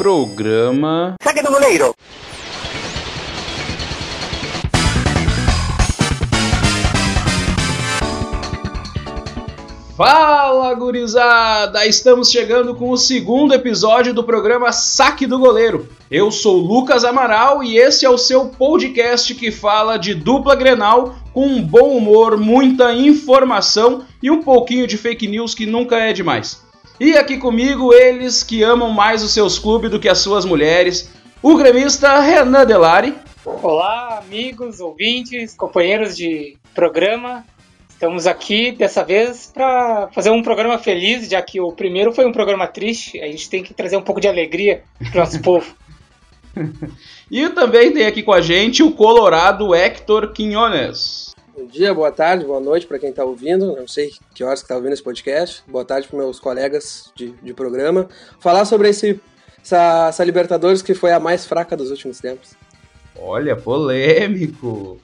Programa. Saque do goleiro! Fala, gurizada! Estamos chegando com o segundo episódio do programa Saque do Goleiro. Eu sou Lucas Amaral e esse é o seu podcast que fala de dupla Grenal com um bom humor, muita informação e um pouquinho de fake news que nunca é demais. E aqui comigo eles que amam mais os seus clubes do que as suas mulheres, o gremista Renan Delari. Olá, amigos, ouvintes, companheiros de programa. Estamos aqui dessa vez para fazer um programa feliz, já que o primeiro foi um programa triste. A gente tem que trazer um pouco de alegria para o nosso povo. E também tem aqui com a gente o Colorado Hector Quinones. Bom dia, boa tarde, boa noite para quem está ouvindo. Não sei que horas que está ouvindo esse podcast. Boa tarde para meus colegas de, de programa. Falar sobre esse, essa, essa Libertadores que foi a mais fraca dos últimos tempos. Olha, polêmico.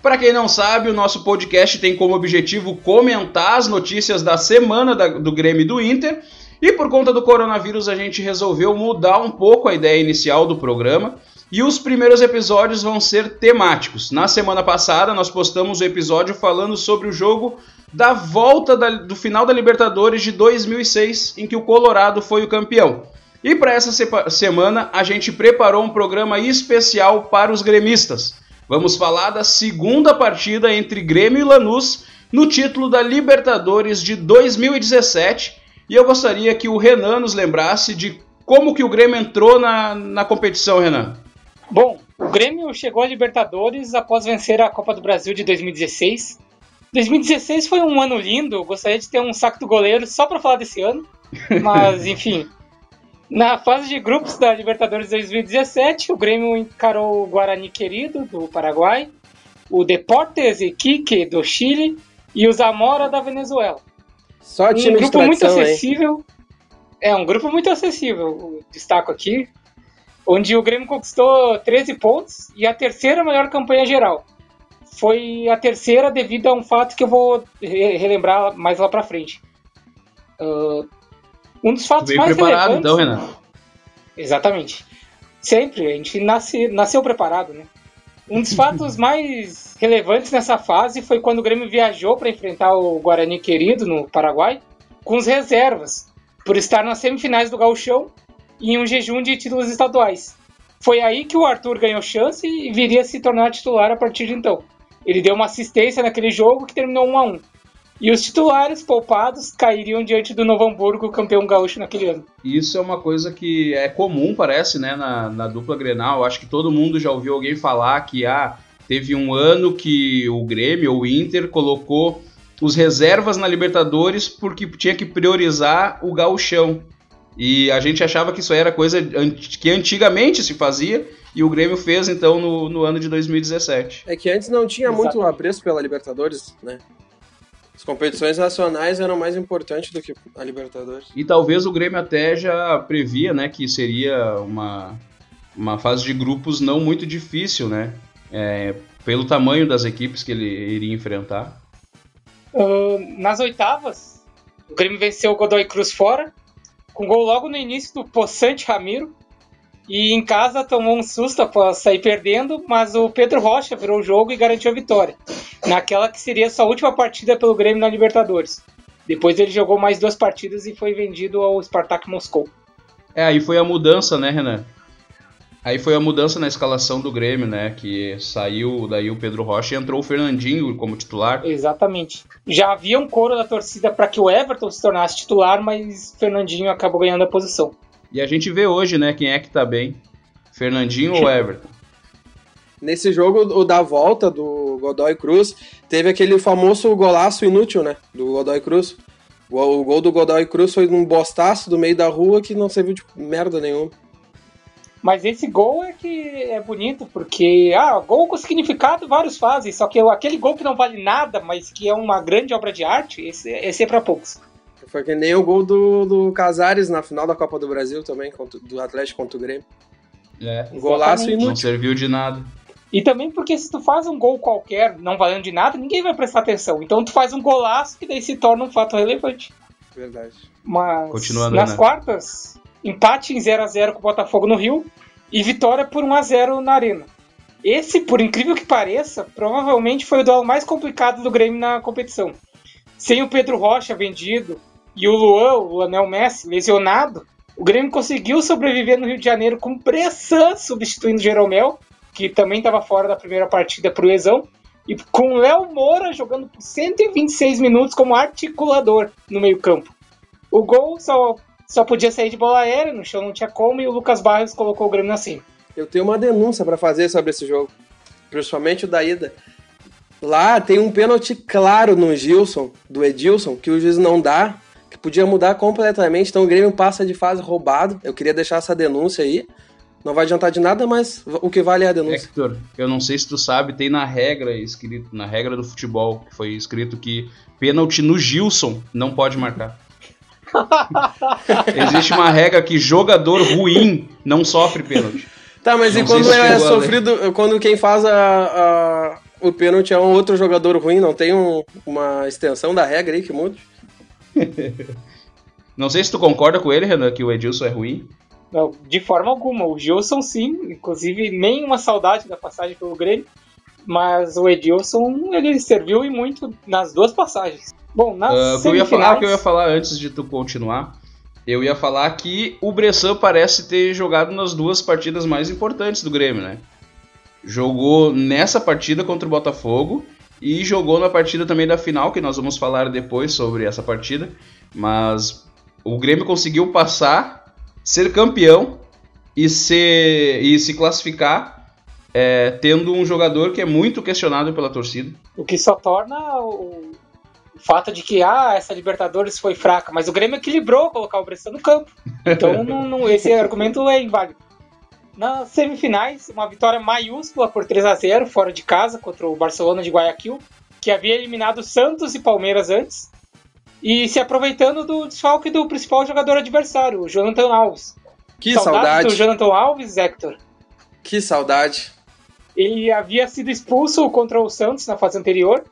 Para quem não sabe, o nosso podcast tem como objetivo comentar as notícias da semana da, do Grêmio e do Inter. E por conta do coronavírus, a gente resolveu mudar um pouco a ideia inicial do programa. E os primeiros episódios vão ser temáticos. Na semana passada, nós postamos o um episódio falando sobre o jogo da volta da, do final da Libertadores de 2006, em que o Colorado foi o campeão. E para essa semana, a gente preparou um programa especial para os gremistas. Vamos falar da segunda partida entre Grêmio e Lanús no título da Libertadores de 2017. E eu gostaria que o Renan nos lembrasse de como que o Grêmio entrou na, na competição, Renan. Bom, o Grêmio chegou à Libertadores após vencer a Copa do Brasil de 2016. 2016 foi um ano lindo, gostaria de ter um saco do goleiro só para falar desse ano. Mas, enfim, na fase de grupos da Libertadores 2017, o Grêmio encarou o Guarani Querido, do Paraguai, o Deportes Iquique, do Chile, e o Zamora, da Venezuela. Só time um grupo tradição, muito acessível. Hein? É, um grupo muito acessível, destaco aqui, onde o Grêmio conquistou 13 pontos e a terceira melhor campanha geral. Foi a terceira devido a um fato que eu vou relembrar mais lá pra frente. Uh, um dos fatos Bem mais preparado, relevantes. então, Renan. Exatamente. Sempre, a gente nasce, nasceu preparado, né? Um dos fatos mais relevantes nessa fase foi quando o Grêmio viajou para enfrentar o Guarani Querido no Paraguai com as reservas, por estar nas semifinais do Gauchão em um jejum de títulos estaduais. Foi aí que o Arthur ganhou chance e viria a se tornar titular a partir de então. Ele deu uma assistência naquele jogo que terminou 1 a 1. E os titulares poupados cairiam diante do Novo Hamburgo, campeão gaúcho naquele ano. Isso é uma coisa que é comum, parece, né, na, na dupla Grenal. Acho que todo mundo já ouviu alguém falar que ah, teve um ano que o Grêmio ou o Inter colocou os reservas na Libertadores porque tinha que priorizar o gauchão. E a gente achava que isso era coisa que antigamente se fazia e o Grêmio fez então no, no ano de 2017. É que antes não tinha Exatamente. muito apreço pela Libertadores, né? As competições nacionais eram mais importantes do que a Libertadores. E talvez o Grêmio até já previa, né, que seria uma, uma fase de grupos não muito difícil, né? É, pelo tamanho das equipes que ele iria enfrentar. Uh, nas oitavas, o Grêmio venceu o Godoy Cruz fora, com gol logo no início do Poçante Ramiro. E em casa tomou um susto após sair perdendo, mas o Pedro Rocha virou o jogo e garantiu a vitória. Naquela que seria sua última partida pelo Grêmio na Libertadores. Depois ele jogou mais duas partidas e foi vendido ao Spartak Moscou. É, aí foi a mudança, né, Renan? Aí foi a mudança na escalação do Grêmio, né? Que saiu daí o Pedro Rocha e entrou o Fernandinho como titular. Exatamente. Já havia um coro da torcida para que o Everton se tornasse titular, mas Fernandinho acabou ganhando a posição. E a gente vê hoje, né, quem é que tá bem. Fernandinho ou Everton? Nesse jogo, o da volta do Godoy Cruz, teve aquele famoso golaço inútil, né? Do Godoy Cruz. O gol do Godoy Cruz foi num bostaço do meio da rua que não serviu de merda nenhuma. Mas esse gol é que é bonito, porque, ah, gol com significado vários fazem, só que aquele gol que não vale nada, mas que é uma grande obra de arte, esse, esse é pra poucos. Foi que nem o gol do, do Casares na final da Copa do Brasil também, contra, do Atlético contra o Grêmio. É. Um golaço inútil. Não serviu de nada. E também porque se tu faz um gol qualquer, não valendo de nada, ninguém vai prestar atenção. Então tu faz um golaço que daí se torna um fato relevante. Verdade. Mas Continuando, nas né? quartas, empate em 0 a 0 com o Botafogo no Rio e vitória por 1 a 0 na Arena. Esse, por incrível que pareça, provavelmente foi o duelo mais complicado do Grêmio na competição. Sem o Pedro Rocha vendido e o Luan, o Lanel Messi, lesionado, o Grêmio conseguiu sobreviver no Rio de Janeiro com Bressan substituindo o Jeromel, que também estava fora da primeira partida por lesão, e com Léo Moura jogando por 126 minutos como articulador no meio-campo. O gol só, só podia sair de bola aérea, no chão não tinha como, e o Lucas Barros colocou o Grêmio assim. Eu tenho uma denúncia para fazer sobre esse jogo, principalmente o da ida. Lá tem um pênalti claro no Gilson, do Edilson, que o juiz não dá, que podia mudar completamente. Então o Grêmio passa de fase roubado. Eu queria deixar essa denúncia aí. Não vai adiantar de nada, mas o que vale é a denúncia. Hector, eu não sei se tu sabe, tem na regra escrito, na regra do futebol, que foi escrito que pênalti no Gilson não pode marcar. Existe uma regra que jogador ruim não sofre pênalti. Tá, mas não e quando é sofrido, quando quem faz a, a, o pênalti é um outro jogador ruim, não tem um, uma extensão da regra aí que mude? não sei se tu concorda com ele, Renan, que o Edilson é ruim. Não, de forma alguma. O Gilson, sim. Inclusive, nem uma saudade da passagem pelo Grêmio. Mas o Edilson, ele serviu e muito nas duas passagens. Bom, nas uh, eu ia falar, que eu ia falar antes de tu continuar. Eu ia falar que o Bressan parece ter jogado nas duas partidas mais importantes do Grêmio, né? Jogou nessa partida contra o Botafogo e jogou na partida também da final, que nós vamos falar depois sobre essa partida. Mas o Grêmio conseguiu passar ser campeão e, ser, e se classificar é, tendo um jogador que é muito questionado pela torcida. O que só torna o, o fato de que ah, essa Libertadores foi fraca, mas o Grêmio equilibrou colocar o Bressan no campo. Então não, não, esse argumento é inválido. Nas semifinais, uma vitória maiúscula por 3 a 0 fora de casa contra o Barcelona de Guayaquil, que havia eliminado Santos e Palmeiras antes e se aproveitando do desfalque do principal jogador adversário, o Jonathan Alves. Que Saudades saudade. do Jonathan Alves, Hector. Que saudade. Ele havia sido expulso contra o Santos na fase anterior.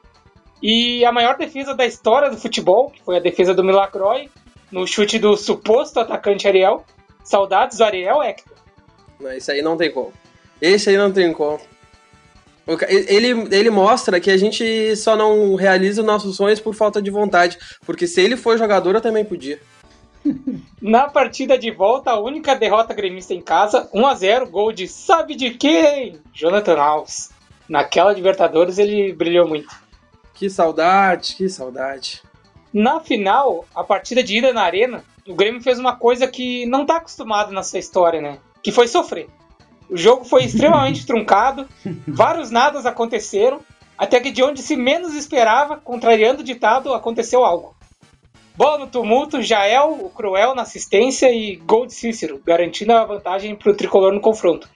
E a maior defesa da história do futebol, que foi a defesa do Milacroy, no chute do suposto atacante Ariel. Saudades do Ariel, Hector. Não, isso aí não tem como. Esse aí não tem como. Ele, ele mostra que a gente só não realiza nossos sonhos por falta de vontade. Porque se ele for jogador, eu também podia. Na partida de volta, a única derrota gremista em casa, 1 a 0 gol de sabe de quem? Jonathan Alves. Naquela Libertadores ele brilhou muito. Que saudade, que saudade. Na final, a partida de ida na arena, o Grêmio fez uma coisa que não está acostumado na sua história, né? Que foi sofrer. O jogo foi extremamente truncado, vários nadas aconteceram, até que de onde se menos esperava, contrariando o ditado, aconteceu algo. Bola no tumulto, Jael, o Cruel na assistência e gol de Cícero, garantindo a vantagem para o tricolor no confronto.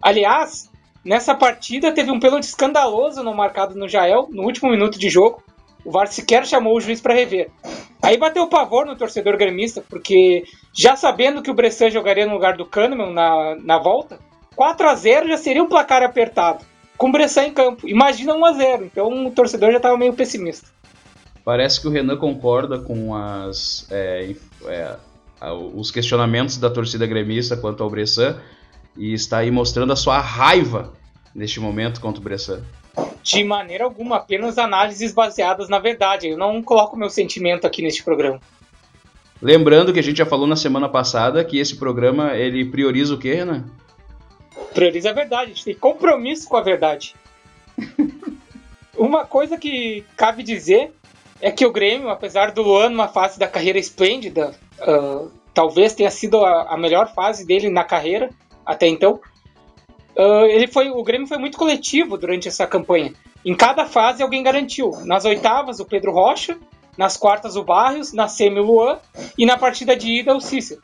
Aliás, nessa partida teve um pênalti escandaloso não marcado no Jael, no último minuto de jogo. O VAR sequer chamou o juiz para rever. Aí bateu o pavor no torcedor gremista, porque já sabendo que o Bressan jogaria no lugar do Kahneman na, na volta, 4 a 0 já seria um placar apertado, com Bressan em campo. Imagina 1 a 0 então o torcedor já estava meio pessimista. Parece que o Renan concorda com as, é, é, os questionamentos da torcida gremista quanto ao Bressan e está aí mostrando a sua raiva neste momento contra o Bressan. De maneira alguma, apenas análises baseadas na verdade. Eu não coloco meu sentimento aqui neste programa. Lembrando que a gente já falou na semana passada que esse programa ele prioriza o que, Renan? prioriza a verdade, a gente tem compromisso com a verdade. Uma coisa que cabe dizer é que o Grêmio, apesar do Luan numa fase da carreira esplêndida, uh, talvez tenha sido a, a, melhor fase dele na carreira até então. Uh, ele foi, o Grêmio foi muito coletivo durante essa campanha. Em cada fase alguém garantiu. Nas oitavas o Pedro Rocha, nas quartas o Barrios, na semi o Luan e na partida de ida o Cícero.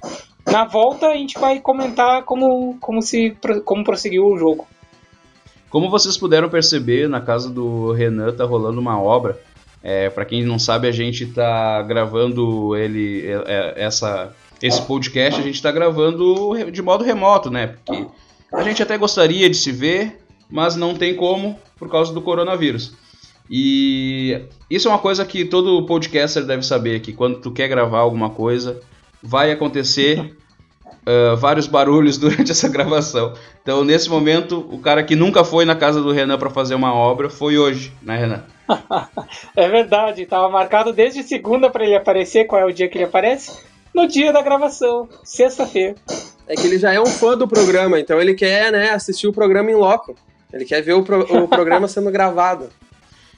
Na volta a gente vai comentar como, como, se, como prosseguiu o jogo. Como vocês puderam perceber, na casa do Renan tá rolando uma obra. É, para quem não sabe, a gente tá gravando ele é, é, essa esse podcast, a gente tá gravando de modo remoto, né? Porque a gente até gostaria de se ver, mas não tem como por causa do coronavírus. E isso é uma coisa que todo podcaster deve saber, que quando tu quer gravar alguma coisa, vai acontecer uh, vários barulhos durante essa gravação. Então, nesse momento, o cara que nunca foi na casa do Renan para fazer uma obra foi hoje, né, Renan? é verdade, tava marcado desde segunda para ele aparecer. Qual é o dia que ele aparece? No dia da gravação, sexta-feira. É que ele já é um fã do programa, então ele quer né, assistir o programa em loco. Ele quer ver o, pro, o programa sendo gravado.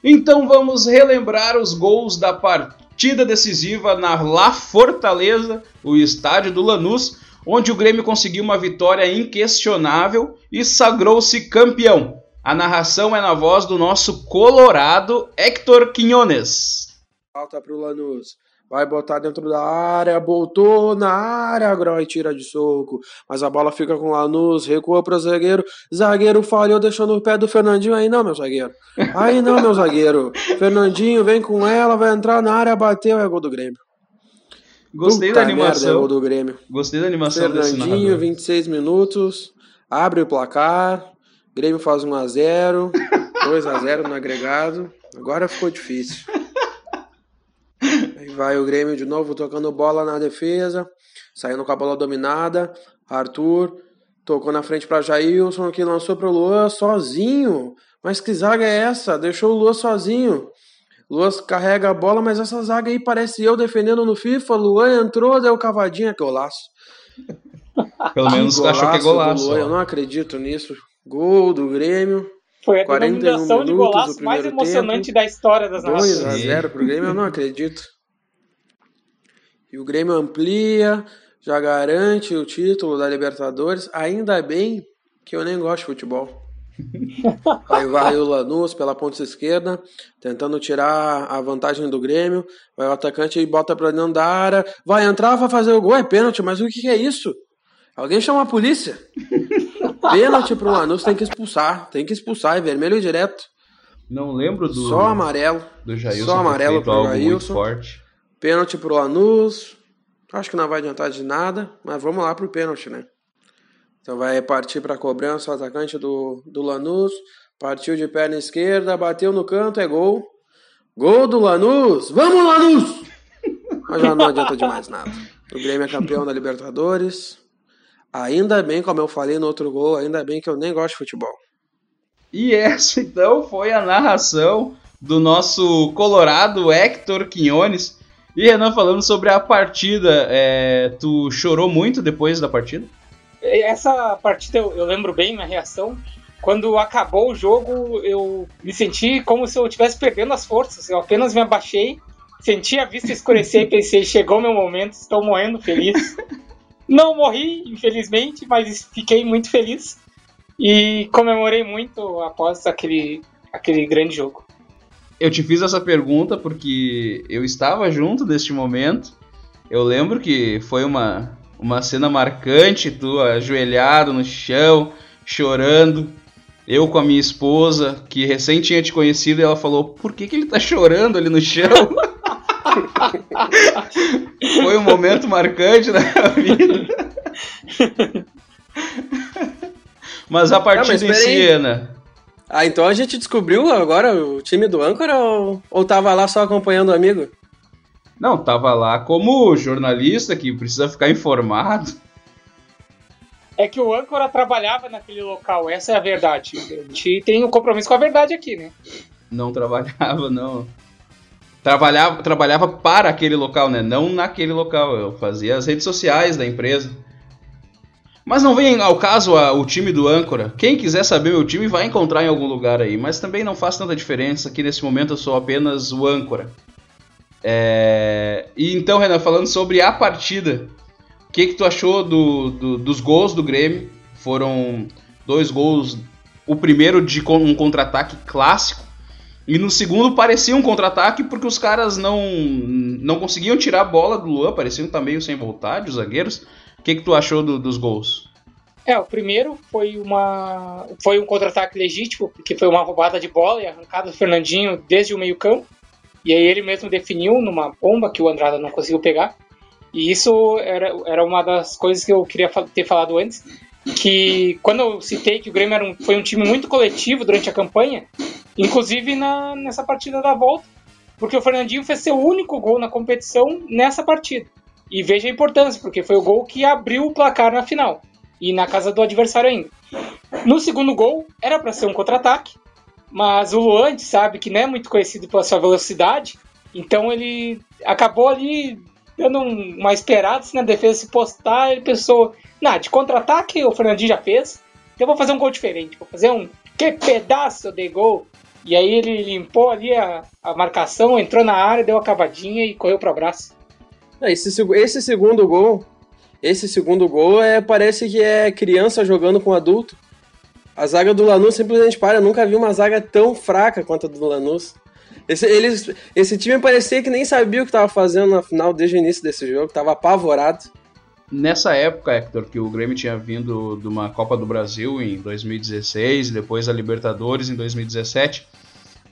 Então vamos relembrar os gols da partida decisiva na La Fortaleza, o estádio do Lanús, onde o Grêmio conseguiu uma vitória inquestionável e sagrou-se campeão. A narração é na voz do nosso colorado Héctor Quinones. Falta para o Lanús. Vai botar dentro da área, botou na área, Groy tira de soco. Mas a bola fica com o Lanús, recua pro zagueiro. Zagueiro falhou, deixou no pé do Fernandinho. Aí não, meu zagueiro. Aí não, meu zagueiro. Fernandinho vem com ela, vai entrar na área, bateu, é gol do Grêmio. Gostei Puta da animação. Merda, é gol do Grêmio. Gostei da animação Fernandinho, 26 minutos. Abre o placar. Grêmio faz 1 a 0 2 a 0 no agregado. Agora ficou difícil. Aí vai o Grêmio de novo tocando bola na defesa, saindo com a bola dominada. Arthur tocou na frente para Jailson, que lançou para o Luan sozinho. Mas que zaga é essa? Deixou o Luan sozinho. Luan carrega a bola, mas essa zaga aí parece eu defendendo no FIFA. Luan entrou, deu cavadinha, que golaço. Pelo menos achou que é golaço. Luan, eu não acredito nisso. Gol do Grêmio. Foi a denominação de golaço mais emocionante tempo. da história das 2 nações. 2 a 0 pro Grêmio, eu não acredito. E o Grêmio amplia, já garante o título da Libertadores. Ainda bem que eu nem gosto de futebol. Aí vai o Lanús pela ponta esquerda, tentando tirar a vantagem do Grêmio. Vai o atacante e bota pra dentro da área. Vai entrar, vai fazer o gol, é pênalti, mas o que é isso? Alguém chama a polícia. Pênalti pro Lanús, tem que expulsar. Tem que expulsar, é vermelho direto. Não lembro do. Só amarelo. Do Jailson. Só amarelo pro Jailson. Forte. Pênalti pro Lanús. Acho que não vai adiantar de nada, mas vamos lá pro pênalti, né? Então vai partir para cobrança o atacante do, do Lanús. Partiu de perna esquerda, bateu no canto, é gol. Gol do Lanús! Vamos, Lanús! Mas já não adianta de mais nada. O Grêmio é campeão da Libertadores. Ainda bem, como eu falei no outro gol, ainda bem que eu nem gosto de futebol. E essa então foi a narração do nosso colorado Hector Quinones. E Renan falando sobre a partida, é, tu chorou muito depois da partida? Essa partida eu, eu lembro bem minha reação. Quando acabou o jogo, eu me senti como se eu estivesse perdendo as forças. Eu apenas me abaixei, senti a vista escurecer e pensei: chegou meu momento, estou morrendo feliz. Não morri, infelizmente, mas fiquei muito feliz e comemorei muito após aquele, aquele grande jogo. Eu te fiz essa pergunta porque eu estava junto neste momento. Eu lembro que foi uma, uma cena marcante, tu ajoelhado no chão, chorando. Eu com a minha esposa, que recém tinha te conhecido, e ela falou: Por que, que ele tá chorando ali no chão? Foi um momento marcante na minha vida. Mas a partida Não, mas em si, Ana. Ah, então a gente descobriu agora o time do âncora ou, ou tava lá só acompanhando o amigo? Não, tava lá como jornalista que precisa ficar informado. É que o âncora trabalhava naquele local, essa é a verdade. A gente tem um compromisso com a verdade aqui, né? Não trabalhava, não trabalhava, trabalhava para aquele local, né? Não naquele local. Eu fazia as redes sociais da empresa. Mas não vem ao caso a, o time do âncora. Quem quiser saber meu time vai encontrar em algum lugar aí. Mas também não faz tanta diferença que nesse momento eu sou apenas o âncora. É... E então, Renan, falando sobre a partida, o que, que tu achou do, do, dos gols do Grêmio? Foram dois gols. O primeiro de um contra-ataque clássico e no segundo parecia um contra-ataque porque os caras não não conseguiam tirar a bola do Luan, pareciam estar meio sem vontade, os zagueiros. O que, que tu achou do, dos gols? É, o primeiro foi uma foi um contra-ataque legítimo, porque foi uma roubada de bola e arrancada do Fernandinho desde o meio-campo. E aí ele mesmo definiu numa bomba que o Andrada não conseguiu pegar. E isso era, era uma das coisas que eu queria ter falado antes, que quando eu citei que o Grêmio um, foi um time muito coletivo durante a campanha, inclusive na, nessa partida da volta, porque o Fernandinho fez seu único gol na competição nessa partida. E veja a importância, porque foi o gol que abriu o placar na final. E na casa do adversário ainda. No segundo gol, era para ser um contra-ataque, mas o Luan sabe que não é muito conhecido pela sua velocidade, então ele acabou ali dando uma esperada se na defesa se postar, ele pensou, nah, de contra-ataque o Fernandinho já fez, então eu vou fazer um gol diferente, vou fazer um que pedaço de gol. E aí ele limpou ali a, a marcação, entrou na área, deu a cavadinha e correu para o braço. Esse, esse segundo gol, esse segundo gol é parece que é criança jogando com adulto. A zaga do Lanús simplesmente para. Eu nunca vi uma zaga tão fraca quanto a do Lanús. Esse, eles, esse time parecia que nem sabia o que estava fazendo na final desde o início desse jogo, estava apavorado. Nessa época, Hector, que o Grêmio tinha vindo de uma Copa do Brasil em 2016, depois a Libertadores em 2017,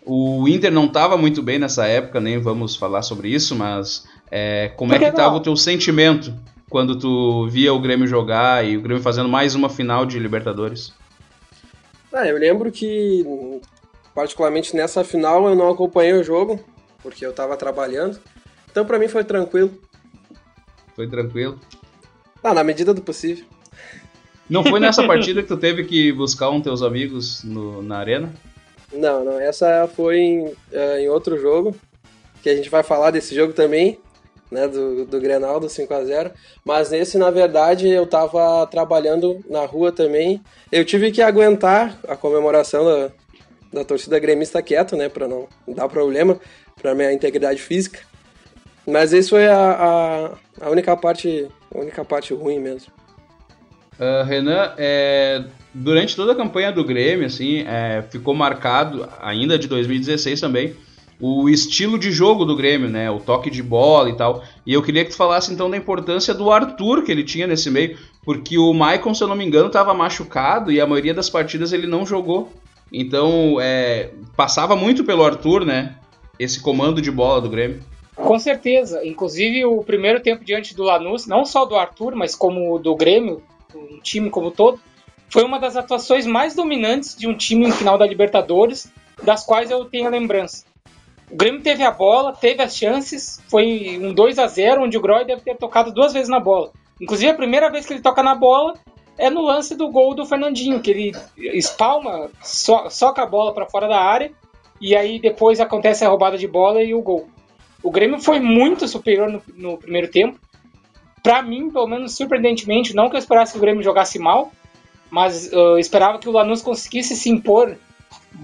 o Inter não estava muito bem nessa época, nem vamos falar sobre isso, mas é, como é que estava o teu sentimento quando tu via o Grêmio jogar e o Grêmio fazendo mais uma final de Libertadores? Ah, eu lembro que, particularmente nessa final, eu não acompanhei o jogo, porque eu estava trabalhando. Então, para mim, foi tranquilo. Foi tranquilo? Ah, na medida do possível. Não foi nessa partida que tu teve que buscar um teus amigos no, na arena? Não, não. Essa foi em, uh, em outro jogo, que a gente vai falar desse jogo também, né, do, do Grenal, do 5 a 0 Mas nesse, na verdade, eu tava trabalhando na rua também. Eu tive que aguentar a comemoração da, da torcida gremista quieto, né, para não dar problema para minha integridade física. Mas isso foi a, a, a, única parte a única parte ruim mesmo. Uh, Renan, é, durante toda a campanha do Grêmio, assim, é, ficou marcado, ainda de 2016 também, o estilo de jogo do Grêmio, né? O toque de bola e tal. E eu queria que tu falasse então da importância do Arthur que ele tinha nesse meio, porque o Maicon, se eu não me engano, estava machucado e a maioria das partidas ele não jogou. Então, é, passava muito pelo Arthur, né? Esse comando de bola do Grêmio. Com certeza. Inclusive, o primeiro tempo diante do Lanús, não só do Arthur, mas como do Grêmio, um time como todo, foi uma das atuações mais dominantes de um time em final da Libertadores, das quais eu tenho a lembrança. O Grêmio teve a bola, teve as chances, foi um 2 a 0 onde o Groy deve ter tocado duas vezes na bola. Inclusive, a primeira vez que ele toca na bola é no lance do gol do Fernandinho, que ele espalma, so, soca a bola para fora da área, e aí depois acontece a roubada de bola e o gol. O Grêmio foi muito superior no, no primeiro tempo. Para mim, pelo menos surpreendentemente, não que eu esperasse que o Grêmio jogasse mal, mas eu esperava que o Lanús conseguisse se impor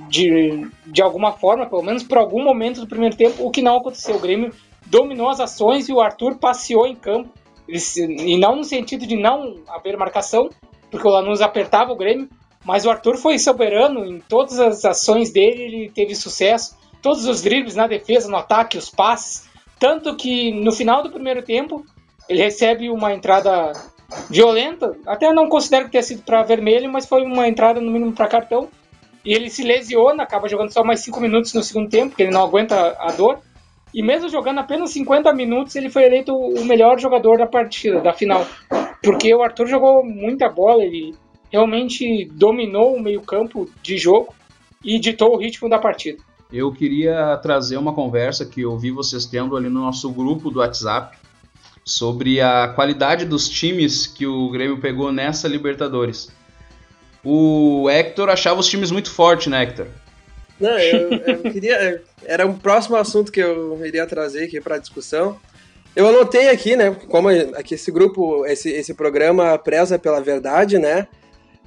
de, de alguma forma, pelo menos por algum momento do primeiro tempo, o que não aconteceu. O Grêmio dominou as ações e o Arthur passeou em campo, e não no sentido de não haver marcação, porque o Lanús apertava o Grêmio, mas o Arthur foi soberano em todas as ações dele, ele teve sucesso, todos os dribles na defesa, no ataque, os passes, tanto que no final do primeiro tempo ele recebe uma entrada violenta, até não considero que tenha sido para vermelho, mas foi uma entrada no mínimo para cartão, e ele se lesiona, acaba jogando só mais 5 minutos no segundo tempo, porque ele não aguenta a dor. E mesmo jogando apenas 50 minutos, ele foi eleito o melhor jogador da partida, da final. Porque o Arthur jogou muita bola, ele realmente dominou o meio-campo de jogo e ditou o ritmo da partida. Eu queria trazer uma conversa que eu vi vocês tendo ali no nosso grupo do WhatsApp sobre a qualidade dos times que o Grêmio pegou nessa Libertadores. O Hector achava os times muito fortes, né, Hector? Não, eu, eu queria. Era um próximo assunto que eu iria trazer aqui para discussão. Eu anotei aqui, né? Como aqui esse grupo, esse, esse programa preza pela verdade, né?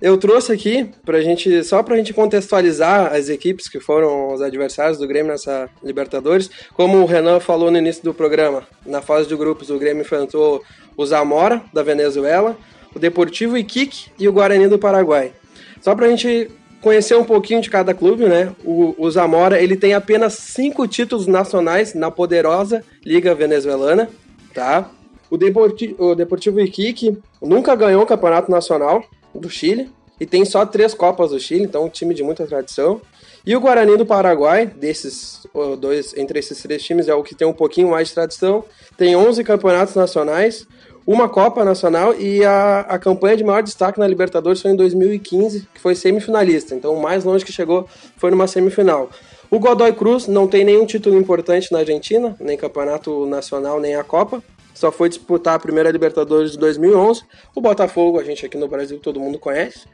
Eu trouxe aqui pra gente, só pra gente contextualizar as equipes que foram os adversários do Grêmio nessa Libertadores. Como o Renan falou no início do programa, na fase de grupos o Grêmio enfrentou o Zamora, da Venezuela, o Deportivo Iquique e o Guarani do Paraguai. Só para a gente conhecer um pouquinho de cada clube, né? O, o, Zamora ele tem apenas cinco títulos nacionais na poderosa Liga Venezuelana, tá? O, Deporti o Deportivo Iquique nunca ganhou o Campeonato Nacional do Chile e tem só três Copas do Chile, então um time de muita tradição. E o Guarani do Paraguai, desses dois, entre esses três times, é o que tem um pouquinho mais de tradição. Tem 11 campeonatos nacionais, uma Copa Nacional e a, a campanha de maior destaque na Libertadores foi em 2015, que foi semifinalista. Então, o mais longe que chegou foi numa semifinal. O Godoy Cruz não tem nenhum título importante na Argentina, nem campeonato nacional, nem a Copa. Só foi disputar a primeira Libertadores de 2011. O Botafogo, a gente aqui no Brasil todo mundo conhece.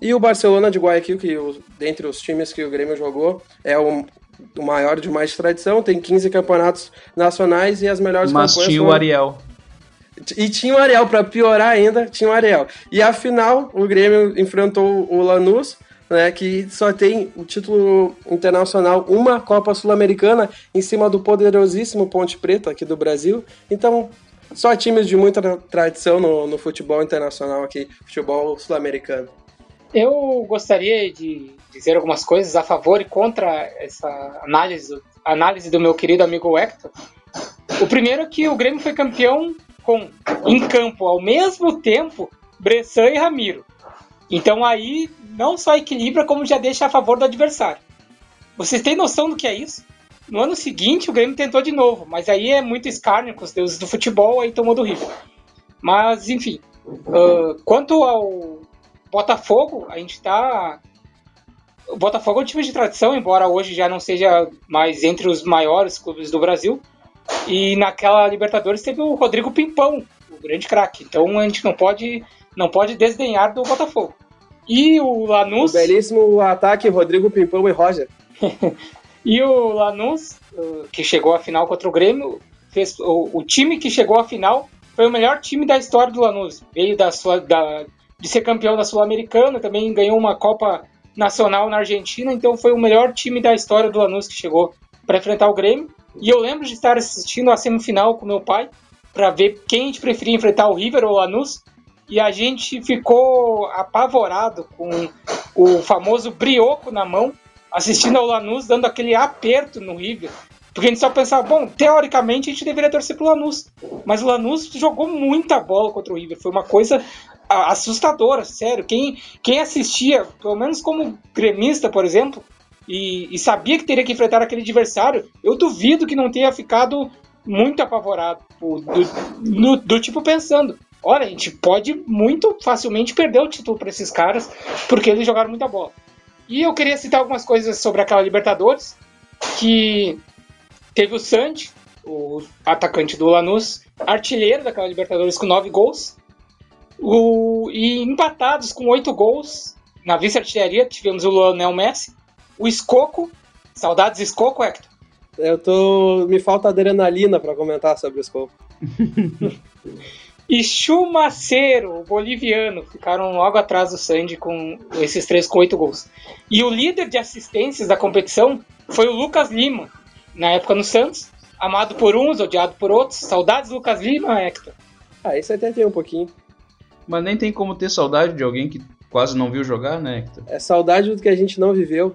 E o Barcelona de Guayaquil, que dentre os times que o Grêmio jogou, é o, o maior de mais tradição, tem 15 campeonatos nacionais e as melhores Mas campanhas. tinha o Ariel. E tinha o Ariel, para piorar ainda, tinha o Ariel. E a final, o Grêmio enfrentou o Lanús, né, que só tem o título internacional, uma Copa Sul-Americana, em cima do poderosíssimo Ponte Preta aqui do Brasil. Então, só times de muita tradição no, no futebol internacional aqui, futebol sul-americano. Eu gostaria de dizer algumas coisas a favor e contra essa análise, análise do meu querido amigo Hector. O primeiro é que o Grêmio foi campeão com, em campo, ao mesmo tempo, Bressan e Ramiro. Então aí não só equilibra, como já deixa a favor do adversário. Vocês têm noção do que é isso? No ano seguinte, o Grêmio tentou de novo, mas aí é muito escárnio com os deuses do futebol, aí tomou do River. Mas, enfim. Uh, quanto ao Botafogo, a gente tá. O Botafogo é um time de tradição, embora hoje já não seja mais entre os maiores clubes do Brasil. E naquela Libertadores teve o Rodrigo Pimpão, o grande craque. Então a gente não pode, não pode desdenhar do Botafogo. E o Lanús. O belíssimo ataque Rodrigo Pimpão e Roger. e o Lanús, que chegou à final contra o Grêmio, fez o, o, time que chegou à final foi o melhor time da história do Lanús. Veio da, sua, da de ser campeão da Sul-Americana, também ganhou uma Copa Nacional na Argentina, então foi o melhor time da história do Lanús que chegou para enfrentar o Grêmio. E eu lembro de estar assistindo a semifinal com meu pai para ver quem a gente preferia enfrentar, o River ou o Lanús. E a gente ficou apavorado com o famoso brioco na mão, assistindo ao Lanús dando aquele aperto no River. Porque a gente só pensava, bom, teoricamente a gente deveria torcer pro Lanús. Mas o Lanús jogou muita bola contra o River. Foi uma coisa assustadora, sério. Quem, quem assistia, pelo menos como gremista, por exemplo, e, e, sabia que teria que enfrentar aquele adversário, eu duvido que não tenha ficado muito apavorado. Do, do, do tipo pensando, olha, a gente pode muito facilmente perder o título para esses caras, porque eles jogaram muita bola. E eu queria citar algumas coisas sobre aquela Libertadores, que teve o Santi, o atacante do Lanús, artilheiro daquela Libertadores com nove gols, o, e empatados com oito gols na vice-artilharia tivemos o Lionel Messi, o Escoco, saudades Escoco, Hector? Eu tô. Me falta adrenalina para comentar sobre o Escoco. e Chumaceiro, o boliviano, ficaram logo atrás do Sandy com esses três com oito gols. E o líder de assistências da competição foi o Lucas Lima, na época no Santos, amado por uns, odiado por outros. Saudades Lucas Lima, Hector? Ah, isso até tem um pouquinho. Mas nem tem como ter saudade de alguém que quase não viu jogar, né, Hector? É saudade do que a gente não viveu.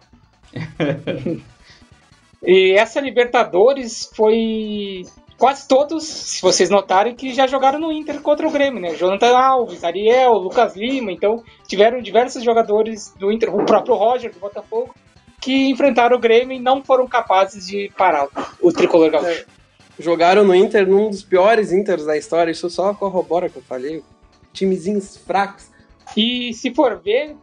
e essa Libertadores foi quase todos, se vocês notarem, que já jogaram no Inter contra o Grêmio, né? Jonathan Alves, Ariel, Lucas Lima, então tiveram diversos jogadores do Inter, o próprio Roger do Botafogo, que enfrentaram o Grêmio e não foram capazes de parar o tricolor gaúcho. É, jogaram no Inter num dos piores Inters da história, isso só corrobora que eu falei. Timezinhos fracos. E se for ver,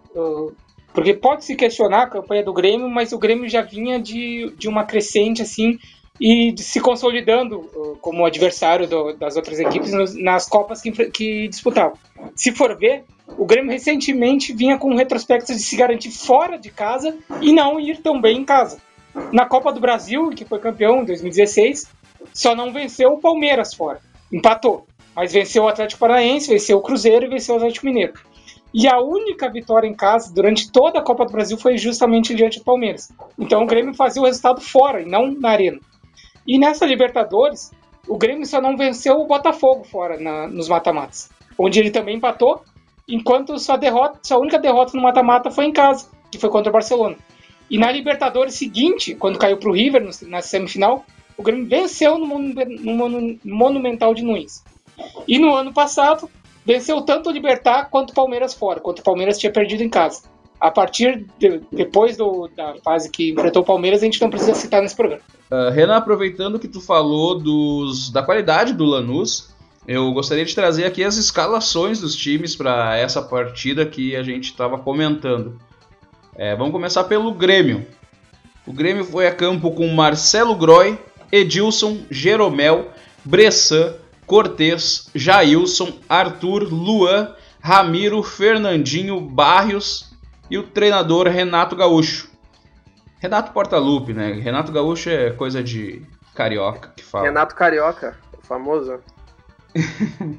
porque pode se questionar a campanha do Grêmio, mas o Grêmio já vinha de, de uma crescente assim e se consolidando uh, como adversário do, das outras equipes nas Copas que, que disputavam. Se for ver, o Grêmio recentemente vinha com um retrospecto de se garantir fora de casa e não ir tão bem em casa. Na Copa do Brasil, que foi campeão em 2016, só não venceu o Palmeiras fora. Empatou. Mas venceu o Atlético Paranaense, venceu o Cruzeiro e venceu o Atlético Mineiro. E a única vitória em casa durante toda a Copa do Brasil foi justamente diante do Palmeiras. Então o Grêmio fazia o resultado fora e não na arena. E nessa Libertadores, o Grêmio só não venceu o Botafogo fora na, nos mata-matas, onde ele também empatou, enquanto sua derrota, sua única derrota no mata-mata foi em casa, que foi contra o Barcelona. E na Libertadores seguinte, quando caiu para o River na semifinal, o Grêmio venceu no, no Monumental de Nunes. E no ano passado, venceu tanto o Libertar quanto o Palmeiras fora, quanto o Palmeiras tinha perdido em casa. A partir de, depois do, da fase que enfrentou o Palmeiras, a gente não precisa citar nesse programa. Uh, Renan, aproveitando que tu falou dos, da qualidade do Lanús, eu gostaria de trazer aqui as escalações dos times para essa partida que a gente estava comentando. É, vamos começar pelo Grêmio. O Grêmio foi a campo com Marcelo Groy, Edilson, Jeromel, Bressan, Cortez, Jailson, Arthur, Luan, Ramiro, Fernandinho, Barrios e o treinador Renato Gaúcho. Renato Portaluppi, né? Renato Gaúcho é coisa de carioca que fala. Renato Carioca, o famoso.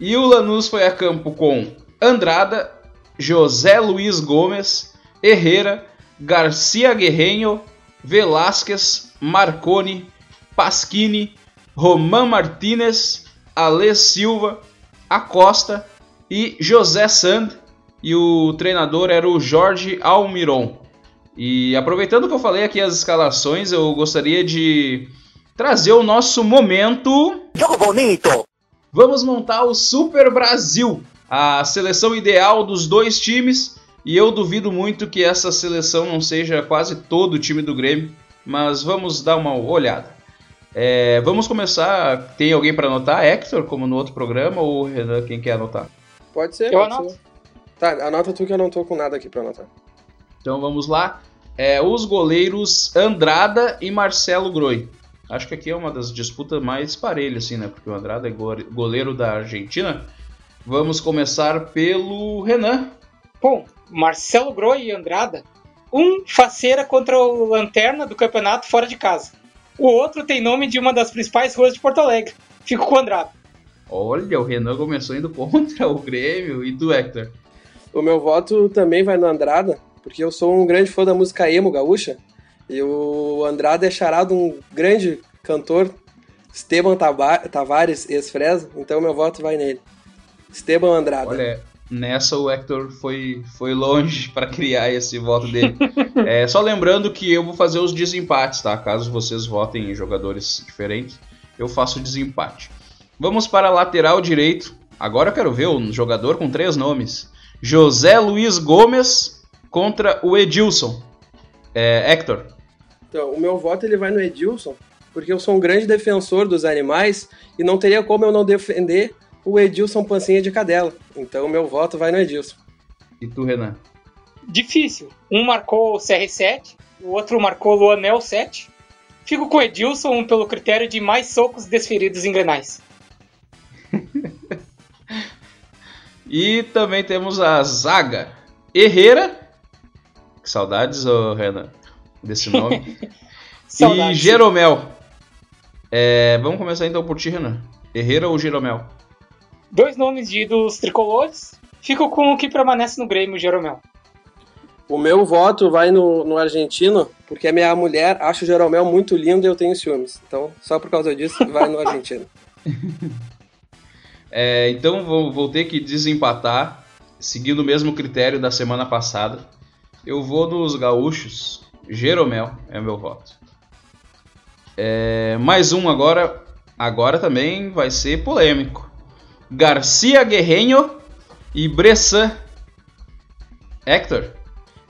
e o Lanús foi a campo com Andrada, José Luiz Gomes, Herrera, Garcia Guerreiro, Velásquez, Marconi, Pasquini, Roman Martinez, Ale Silva, Acosta e José Sand. E o treinador era o Jorge Almiron. E aproveitando que eu falei aqui as escalações, eu gostaria de trazer o nosso momento. Jogo bonito! Vamos montar o Super Brasil, a seleção ideal dos dois times. E eu duvido muito que essa seleção não seja quase todo o time do Grêmio, mas vamos dar uma olhada. É, vamos começar. Tem alguém para anotar? Hector, como no outro programa, ou Renan, quem quer anotar? Pode ser. Eu pode anoto. ser. Tá, anota tu que eu não tô com nada aqui pra anotar. Então vamos lá. É, os goleiros Andrada e Marcelo Groi. Acho que aqui é uma das disputas mais parelhas, assim, né? Porque o Andrada é go- goleiro da Argentina. Vamos começar pelo Renan. Bom, Marcelo Groi e Andrada. Um faceira contra o Lanterna do campeonato fora de casa. O outro tem nome de uma das principais ruas de Porto Alegre. Fico com o Andrada. Olha, o Renan começou indo contra o Grêmio. E tu, Hector? O meu voto também vai no Andrada, porque eu sou um grande fã da música emo gaúcha. E o Andrada é charado um grande cantor, Esteban Tava- Tavares, ex-Fresa, então meu voto vai nele. Esteban Andrada. Olha, nessa o Hector foi, foi longe para criar esse voto dele. É, só lembrando que eu vou fazer os desempates, tá? Caso vocês votem em jogadores diferentes, eu faço o desempate. Vamos para a lateral direito. Agora eu quero ver um jogador com três nomes: José Luiz Gomes contra o Edilson. É, Hector. Então, o meu voto ele vai no Edilson, porque eu sou um grande defensor dos animais e não teria como eu não defender o Edilson Pancinha de Cadela. Então, o meu voto vai no Edilson. E tu, Renan? Difícil. Um marcou o CR7, o outro marcou o Luanel 7. Fico com o Edilson pelo critério de mais socos desferidos em grenais. E também temos a zaga Herrera. Que saudades, ô Renan, desse nome. e Saudades. Jeromel. É, vamos começar então por ti, Renan. Herrera ou Jeromel? Dois nomes de ídolos tricolores. Fico com o que permanece no Grêmio, Jeromel. O meu voto vai no, no argentino, porque a minha mulher acha o Jeromel muito lindo e eu tenho ciúmes. Então, só por causa disso, vai no argentino. É, então vou, vou ter que desempatar, seguindo o mesmo critério da semana passada. Eu vou nos gaúchos. Jeromel é meu voto. É, mais um agora. Agora também vai ser polêmico. Garcia Guerreiro e Bressan. Hector.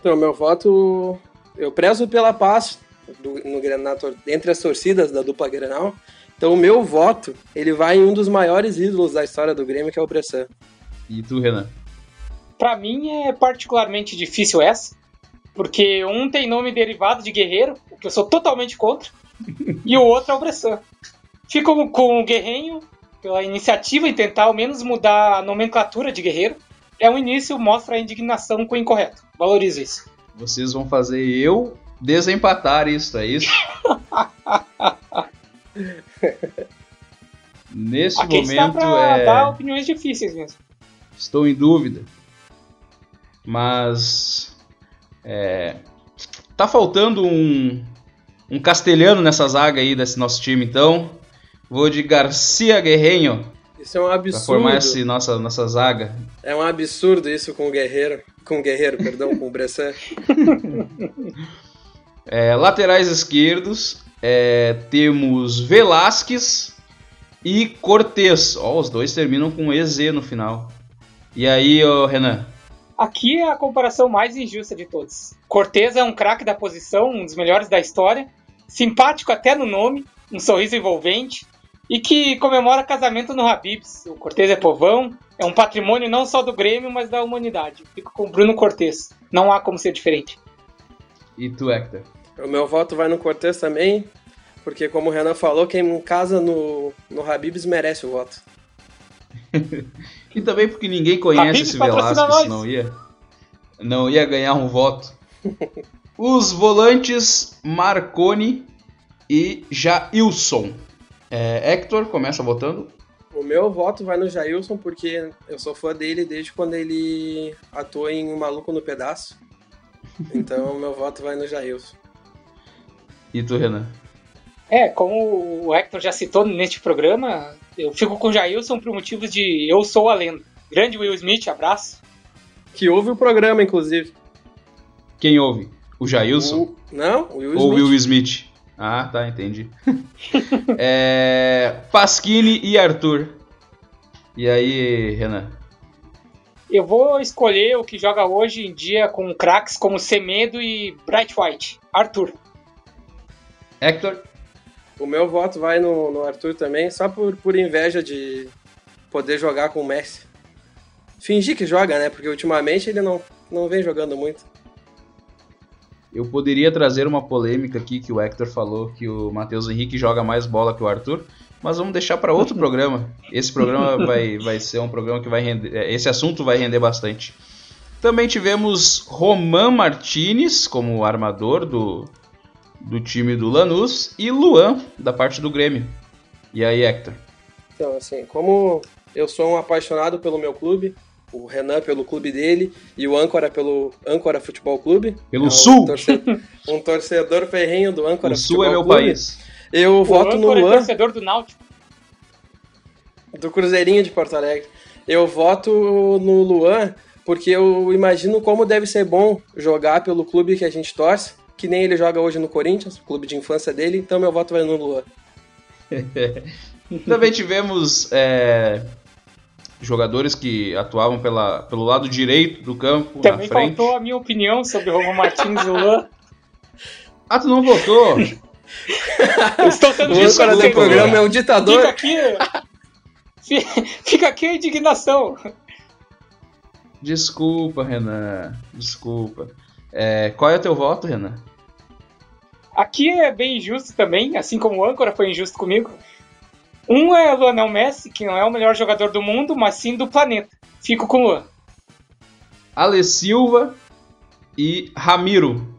Então, meu voto. Eu prezo pela paz do- no, na entre as torcidas da dupla Grenal. Então, o meu voto ele vai em um dos maiores ídolos da história do Grêmio, que é o Bressan. E tu, Renan? Pra mim é particularmente difícil essa, porque um tem nome derivado de guerreiro, o que eu sou totalmente contra, e o outro é o Bressan. Fico com o Guerreiro pela iniciativa em tentar ao menos mudar a nomenclatura de guerreiro. É um início, mostra a indignação com o incorreto. Valorizo isso. Vocês vão fazer eu desempatar isso, é isso? Nesse Aqui momento pra é. dar opiniões difíceis mesmo. Estou em dúvida. Mas. É, tá faltando um, um castelhano nessa zaga aí desse nosso time, então. Vou de Garcia Guerreiro Isso é um pra absurdo. formar esse nossa, nossa zaga. É um absurdo isso com o Guerreiro. Com o Guerreiro, perdão, com o Bressan. É, laterais esquerdos, é, temos Velasquez e Cortez. Ó, os dois terminam com EZ no final. E aí, ô, Renan? Aqui é a comparação mais injusta de todos. Cortez é um craque da posição, um dos melhores da história, simpático até no nome, um sorriso envolvente e que comemora casamento no Habibs. O Cortez é povão, é um patrimônio não só do Grêmio, mas da humanidade. Fico com o Bruno Cortez. Não há como ser diferente. E tu, Hector? O meu voto vai no Cortez também. porque como o Renan falou, quem casa no, no Habibs merece o voto. e também porque ninguém conhece Habib's esse patrocina Velasquez, nós. não ia, não ia ganhar um voto. Os volantes Marconi e Jailson. É, Hector começa votando. O meu voto vai no Jailson, porque eu sou fã dele desde quando ele atua em O Maluco no Pedaço. Então, meu voto vai no Jailson. E tu, Renan? É, como o Hector já citou neste programa, eu fico com o Jailson por motivos de eu sou a lenda. Grande Will Smith, abraço. Que ouve o programa, inclusive. Quem ouve? O Jailson? O- Não, o Will Smith. Ou Will Smith? Ah, tá, entendi. é, Pasquini e Arthur. E aí, Renan? Eu vou escolher o que joga hoje em dia com craques como Semedo e Bright White. Arthur. Hector? O meu voto vai no, no Arthur também, só por, por inveja de poder jogar com o Messi. Fingir que joga, né? Porque ultimamente ele não, não vem jogando muito. Eu poderia trazer uma polêmica aqui que o Hector falou que o Matheus Henrique joga mais bola que o Arthur, mas vamos deixar para outro programa. Esse programa vai, vai ser um programa que vai render. Esse assunto vai render bastante. Também tivemos Roman Martinez como armador do, do time do Lanús e Luan da parte do Grêmio. E aí, Hector? Então, assim, como eu sou um apaixonado pelo meu clube, o Renan pelo clube dele e o Âncora pelo Âncora Futebol Clube. Pelo é um Sul. torce- um torcedor ferrenho do Âncora O Sul Futebol é meu Clube. país. Eu O voto no âncora é Luan, torcedor do Náutico. do Cruzeirinho de Porto Alegre. Eu voto no Luan porque eu imagino como deve ser bom jogar pelo clube que a gente torce, que nem ele joga hoje no Corinthians, clube de infância dele, então meu voto vai no Luan. Também tivemos é, jogadores que atuavam pela, pelo lado direito do campo, Também na frente. faltou a minha opinião sobre o Roman Martins e o Luan. Ah, tu não votou? Eu estou sendo O âncora do programa é um ditador. Fica aqui. fi- Fica aqui a indignação. Desculpa, Renan. Desculpa. É, qual é o teu voto, Renan? Aqui é bem injusto também, assim como o âncora foi injusto comigo. Um é o Luanel Messi, que não é o melhor jogador do mundo, mas sim do planeta. Fico com o Luan. Ale Silva e Ramiro.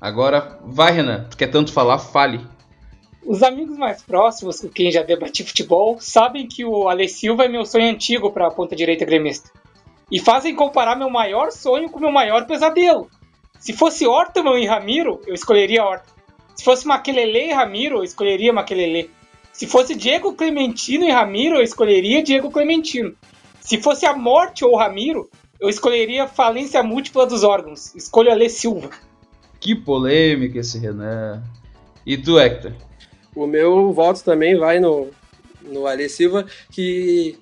Agora, vai, Renan. Tu quer tanto falar? Fale. Os amigos mais próximos, com quem já debati futebol, sabem que o Ale Silva é meu sonho antigo para a ponta direita gremista. E fazem comparar meu maior sonho com meu maior pesadelo. Se fosse Ortman e Ramiro, eu escolheria Ortman. Se fosse Maquelele e Ramiro, eu escolheria Maquelele. Se fosse Diego Clementino e Ramiro, eu escolheria Diego Clementino. Se fosse a morte ou Ramiro, eu escolheria falência múltipla dos órgãos. Escolho Ale Silva. Que polêmica esse Renan. E tu, Hector? O meu voto também vai no, no Ale Silva, que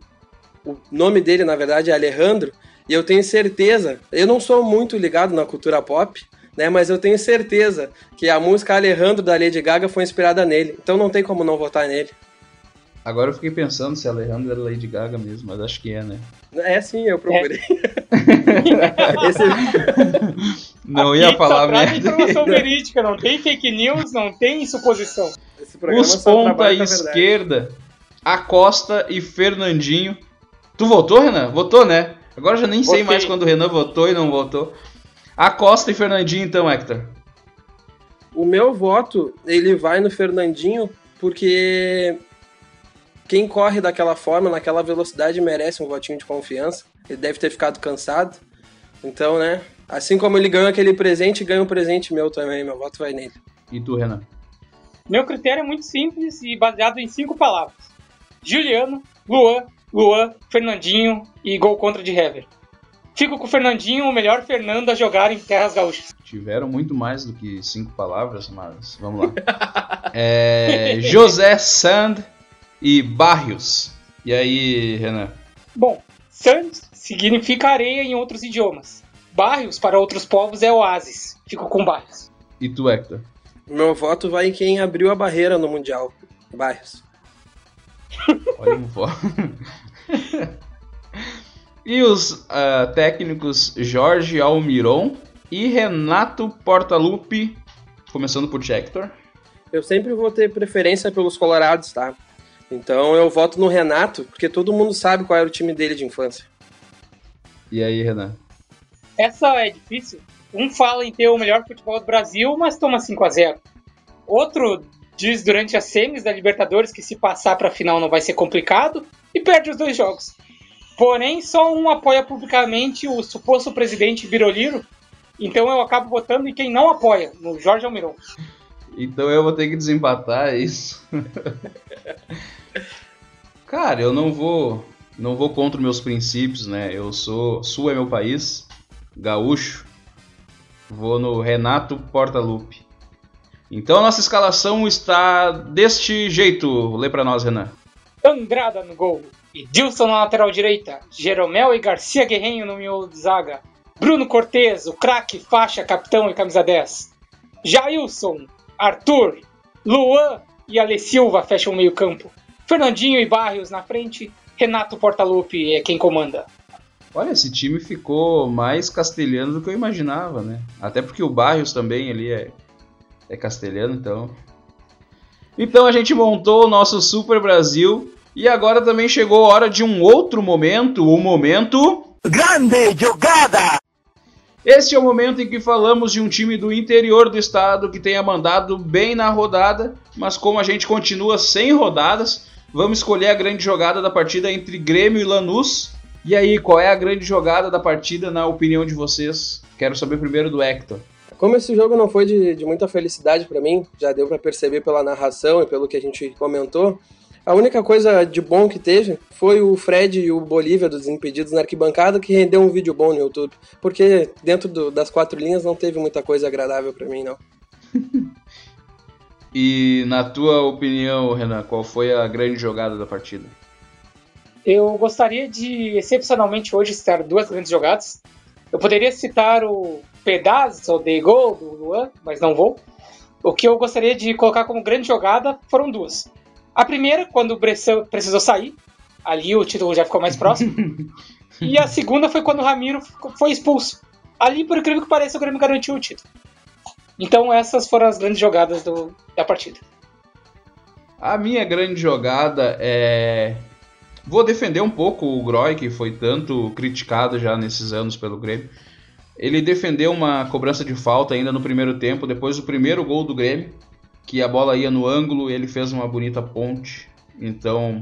o nome dele, na verdade, é Alejandro, e eu tenho certeza, eu não sou muito ligado na cultura pop, né, mas eu tenho certeza que a música Alejandro da Lady Gaga foi inspirada nele, então não tem como não votar nele. Agora eu fiquei pensando se a Alejandra era Lady Gaga mesmo, mas acho que é, né? É sim, eu procurei. Esse, Não Aqui ia falar traz merda. informação verídica, não tem fake news, não tem suposição. esse programa Os ponta esquerda, Acosta e Fernandinho. Tu votou, Renan? Votou, né? Agora eu já nem sei Votei. mais quando o Renan votou e não votou. Acosta e Fernandinho, então, Hector. O meu voto, ele vai no Fernandinho, porque quem corre daquela forma, naquela velocidade, merece um votinho de confiança. Ele deve ter ficado cansado. Então, né? Assim como ele ganhou aquele presente, ganha um presente meu também. Meu voto vai nele. E tu, Renan? Meu critério é muito simples e baseado em cinco palavras: Juliano, Luan, Luan, Fernandinho e gol contra de Hever. Fico com o Fernandinho, o melhor Fernando a jogar em terras gaúchas. Tiveram muito mais do que cinco palavras, mas vamos lá. É, José Sand e Barrios. E aí, Renan? Bom, Sand significa areia em outros idiomas. Barrios, para outros povos, é oásis. Fico com Barrios. E tu, Hector? Meu voto vai em quem abriu a barreira no Mundial. Barrios. Olha o vó. E os ah, técnicos Jorge Almiron e Renato Portaluppi, começando por Hector. eu sempre vou ter preferência pelos colorados, tá? Então eu voto no Renato, porque todo mundo sabe qual era o time dele de infância. E aí, Renan? Essa é difícil. Um fala em ter o melhor futebol do Brasil, mas toma 5 a 0 Outro diz durante as semis da Libertadores que se passar para a final não vai ser complicado e perde os dois jogos. Porém, só um apoia publicamente o suposto presidente Biroliro, então eu acabo votando em quem não apoia, no Jorge Almiron. Então eu vou ter que desempatar isso. Cara, eu não vou não vou contra meus princípios, né? Eu sou Sul é meu país, gaúcho. Vou no Renato Portaluppi. Então a nossa escalação está deste jeito. Lê para nós, Renan. Andrada no gol. Edilson na lateral direita. Jeromel e Garcia Guerrenho no miolo de zaga. Bruno Cortez, o craque, faixa, capitão e camisa 10. Jailson, Arthur, Luan e Ale Silva fecham o meio campo. Fernandinho e Barrios na frente. Renato Portaluppi é quem comanda. Olha, esse time ficou mais castelhano do que eu imaginava, né? Até porque o Barrios também ali é é castelhano, então. Então a gente montou o nosso Super Brasil e agora também chegou a hora de um outro momento, o momento Grande jogada! Este é o momento em que falamos de um time do interior do estado que tenha mandado bem na rodada, mas como a gente continua sem rodadas, vamos escolher a grande jogada da partida entre Grêmio e Lanús. E aí, qual é a grande jogada da partida na opinião de vocês? Quero saber primeiro do Hector. Como esse jogo não foi de, de muita felicidade para mim, já deu para perceber pela narração e pelo que a gente comentou, a única coisa de bom que teve foi o Fred e o Bolívia dos Impedidos na arquibancada que rendeu um vídeo bom no YouTube. Porque dentro do, das quatro linhas não teve muita coisa agradável para mim, não. e na tua opinião, Renan, qual foi a grande jogada da partida? Eu gostaria de, excepcionalmente hoje, citar duas grandes jogadas. Eu poderia citar o pedaço de gol do Luan, mas não vou. O que eu gostaria de colocar como grande jogada foram duas. A primeira, quando o Bressan precisou sair, ali o título já ficou mais próximo. e a segunda foi quando o Ramiro foi expulso. Ali, por incrível que pareça, o Grêmio garantiu o título. Então essas foram as grandes jogadas do, da partida. A minha grande jogada é. Vou defender um pouco o Groy, que foi tanto criticado já nesses anos pelo Grêmio. Ele defendeu uma cobrança de falta ainda no primeiro tempo, depois do primeiro gol do Grêmio, que a bola ia no ângulo, ele fez uma bonita ponte. Então,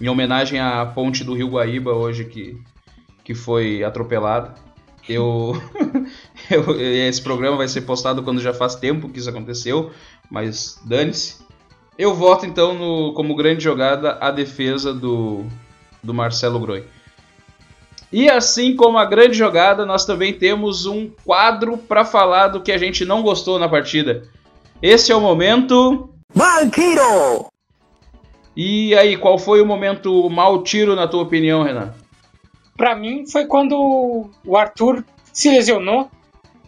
em homenagem à ponte do Rio Guaíba hoje que, que foi atropelada, eu, eu esse programa vai ser postado quando já faz tempo que isso aconteceu, mas dane-se. Eu voto então no, como grande jogada a defesa do, do Marcelo Groi. E assim como a grande jogada, nós também temos um quadro para falar do que a gente não gostou na partida. Esse é o momento. Mal tiro! E aí, qual foi o momento mal tiro na tua opinião, Renan? Para mim foi quando o Arthur se lesionou,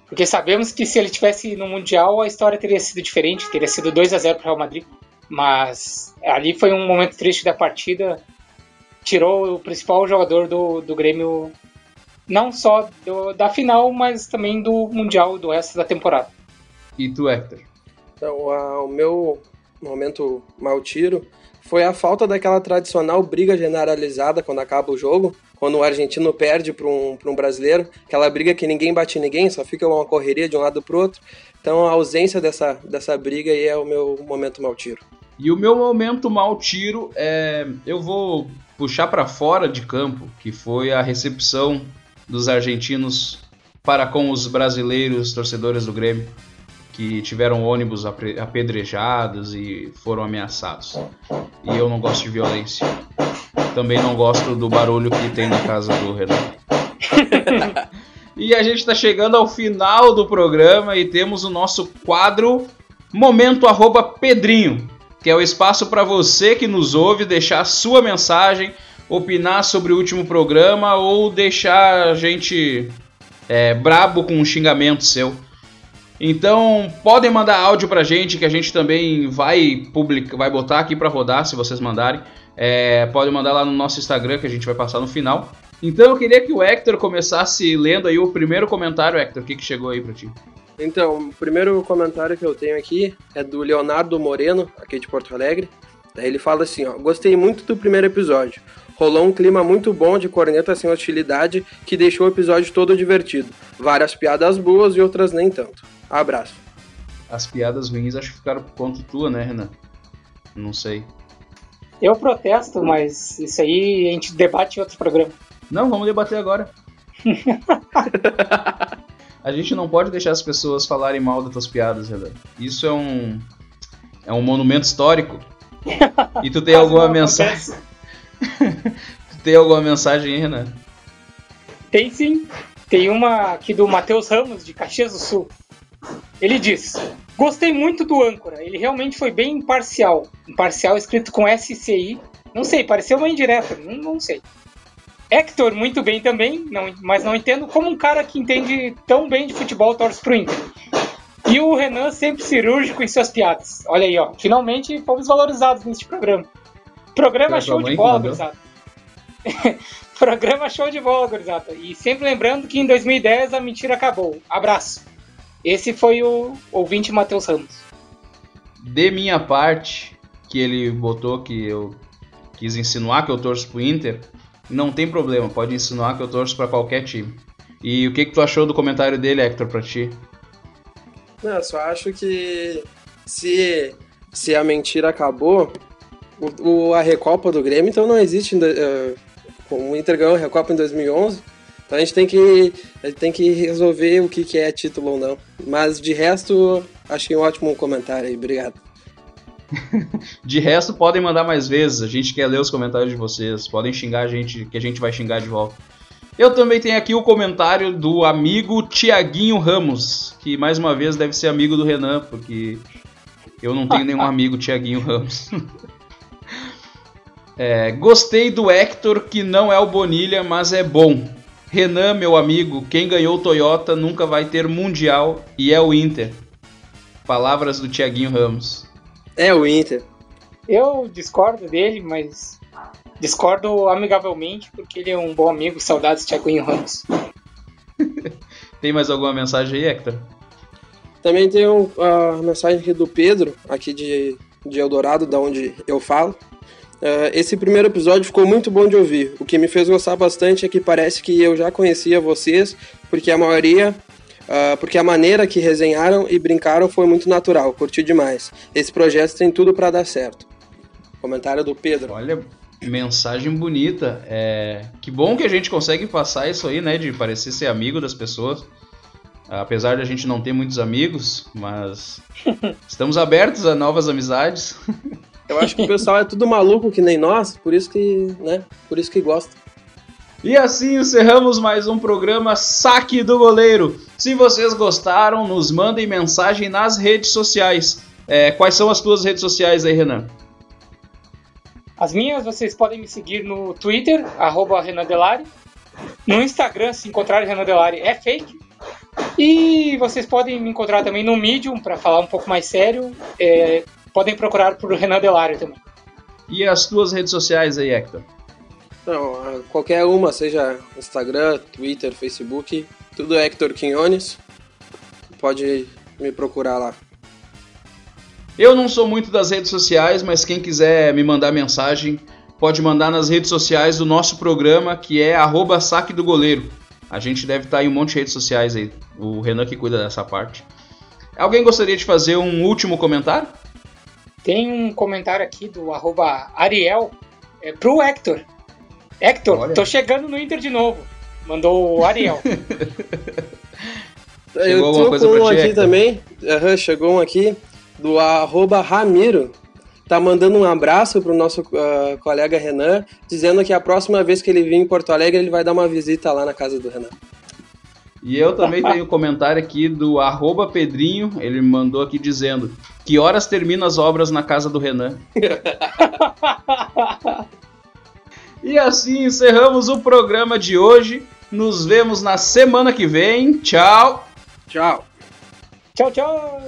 porque sabemos que se ele tivesse no mundial a história teria sido diferente, teria sido 2 a 0 para o Real Madrid. Mas ali foi um momento triste da partida tirou o principal jogador do, do Grêmio, não só do, da final, mas também do Mundial do resto da temporada. E tu, Hector? Então, a, o meu momento mal tiro foi a falta daquela tradicional briga generalizada quando acaba o jogo, quando o argentino perde para um, um brasileiro, aquela briga que ninguém bate ninguém, só fica uma correria de um lado para o outro. Então a ausência dessa, dessa briga aí é o meu momento mal tiro. E o meu momento mal tiro é. Eu vou puxar para fora de campo, que foi a recepção dos argentinos para com os brasileiros torcedores do Grêmio, que tiveram ônibus apedrejados e foram ameaçados. E eu não gosto de violência. Também não gosto do barulho que tem na casa do Renan. e a gente está chegando ao final do programa e temos o nosso quadro Momento arroba Pedrinho que é o espaço para você que nos ouve deixar sua mensagem, opinar sobre o último programa ou deixar a gente é, brabo com um xingamento seu. Então podem mandar áudio pra gente que a gente também vai publicar, vai botar aqui para rodar se vocês mandarem. É, pode mandar lá no nosso Instagram que a gente vai passar no final. Então eu queria que o Hector começasse lendo aí o primeiro comentário, Hector, o que, que chegou aí pra ti? Então, o primeiro comentário que eu tenho aqui é do Leonardo Moreno, aqui de Porto Alegre. Daí ele fala assim, ó, gostei muito do primeiro episódio. Rolou um clima muito bom de corneta sem hostilidade que deixou o episódio todo divertido. Várias piadas boas e outras nem tanto. Abraço. As piadas ruins acho que ficaram por conta tua, né, Renan? Não sei. Eu protesto, mas isso aí a gente debate em outro programa. Não, vamos debater agora. a gente não pode deixar as pessoas falarem mal das tuas piadas, Renan. Isso é um é um monumento histórico. E tu tem alguma mensagem? tu tem alguma mensagem aí, Renan? Tem sim. Tem uma aqui do Matheus Ramos, de Caxias do Sul. Ele diz: Gostei muito do âncora. Ele realmente foi bem imparcial. Imparcial escrito com SCI. Não sei, pareceu uma indireta. Não, não sei. Hector, muito bem também, não, mas não entendo como um cara que entende tão bem de futebol torce pro Inter. E o Renan sempre cirúrgico em suas piadas. Olha aí, ó. Finalmente fomos valorizados neste programa. Programa show de bola, gurizada. Programa show de bola, gurizada. E sempre lembrando que em 2010 a mentira acabou. Abraço. Esse foi o ouvinte Matheus Ramos. De minha parte, que ele botou que eu quis insinuar que eu torço pro Inter, não tem problema, pode insinuar que eu torço pra qualquer time. E o que, que tu achou do comentário dele, Hector, pra ti? Não, eu só acho que se, se a mentira acabou, o, o- a Recopa do Grêmio então não existe. eh, o Inter ganhou a Recopa em 2011, então a gente tem que, a gente tem que resolver o que, que é título ou não. Mas de resto, achei um ótimo comentário aí, obrigado. De resto, podem mandar mais vezes, a gente quer ler os comentários de vocês, podem xingar a gente, que a gente vai xingar de volta. Eu também tenho aqui o comentário do amigo Tiaguinho Ramos, que mais uma vez deve ser amigo do Renan, porque eu não tenho nenhum amigo Tiaguinho Ramos. É, gostei do Hector, que não é o Bonilha, mas é bom. Renan, meu amigo, quem ganhou o Toyota nunca vai ter Mundial e é o Inter. Palavras do Tiaguinho Ramos. É o Inter. Eu discordo dele, mas discordo amigavelmente, porque ele é um bom amigo. Saudades, Thiaguinho Ramos. Tem mais alguma mensagem aí, Hector? Também tem um, a mensagem aqui do Pedro, aqui de, de Eldorado, da onde eu falo. Ah, esse primeiro episódio ficou muito bom de ouvir. O que me fez gostar bastante é que parece que eu já conhecia vocês, porque a maioria. Ah, porque a maneira que resenharam e brincaram foi muito natural, curti demais. Esse projeto tem tudo pra dar certo. Comentário do Pedro. Olha, mensagem bonita. É, que bom que a gente consegue passar isso aí, né? De parecer ser amigo das pessoas. Apesar de a gente não ter muitos amigos, mas estamos abertos a novas amizades. Eu acho que o pessoal é tudo maluco que nem nós, por isso que, né? Por isso que gosta. E assim encerramos mais um programa Saque do Goleiro. Se vocês gostaram, nos mandem mensagem nas redes sociais. É, quais são as tuas redes sociais aí, Renan? As minhas, vocês podem me seguir no Twitter, arroba Renan Delari. No Instagram, se encontrarem Renan Delari, é fake. E vocês podem me encontrar também no Medium, para falar um pouco mais sério. É, podem procurar por Renan Delari também. E as tuas redes sociais aí, Hector? Não, qualquer uma, seja Instagram, Twitter, Facebook, tudo é Hector Quinones. Pode me procurar lá. Eu não sou muito das redes sociais, mas quem quiser me mandar mensagem, pode mandar nas redes sociais do nosso programa, que é arroba saque do goleiro. A gente deve estar em um monte de redes sociais aí. O Renan que cuida dessa parte. Alguém gostaria de fazer um último comentário? Tem um comentário aqui do arroba Ariel é, pro Hector. Hector, Olha. tô chegando no Inter de novo. Mandou o Ariel. Eu tô coisa com pra um ti, aqui Hector? também. Aham, chegou um aqui do arroba Ramiro. Tá mandando um abraço pro nosso ah, colega Renan, dizendo que a próxima vez que ele vir em Porto Alegre, ele vai dar uma visita lá na casa do Renan. E eu também tenho um comentário aqui do arroba Pedrinho, ele me mandou aqui dizendo que horas terminam as obras na casa do Renan. e assim encerramos o programa de hoje. Nos vemos na semana que vem. Tchau! Tchau! tchau, tchau.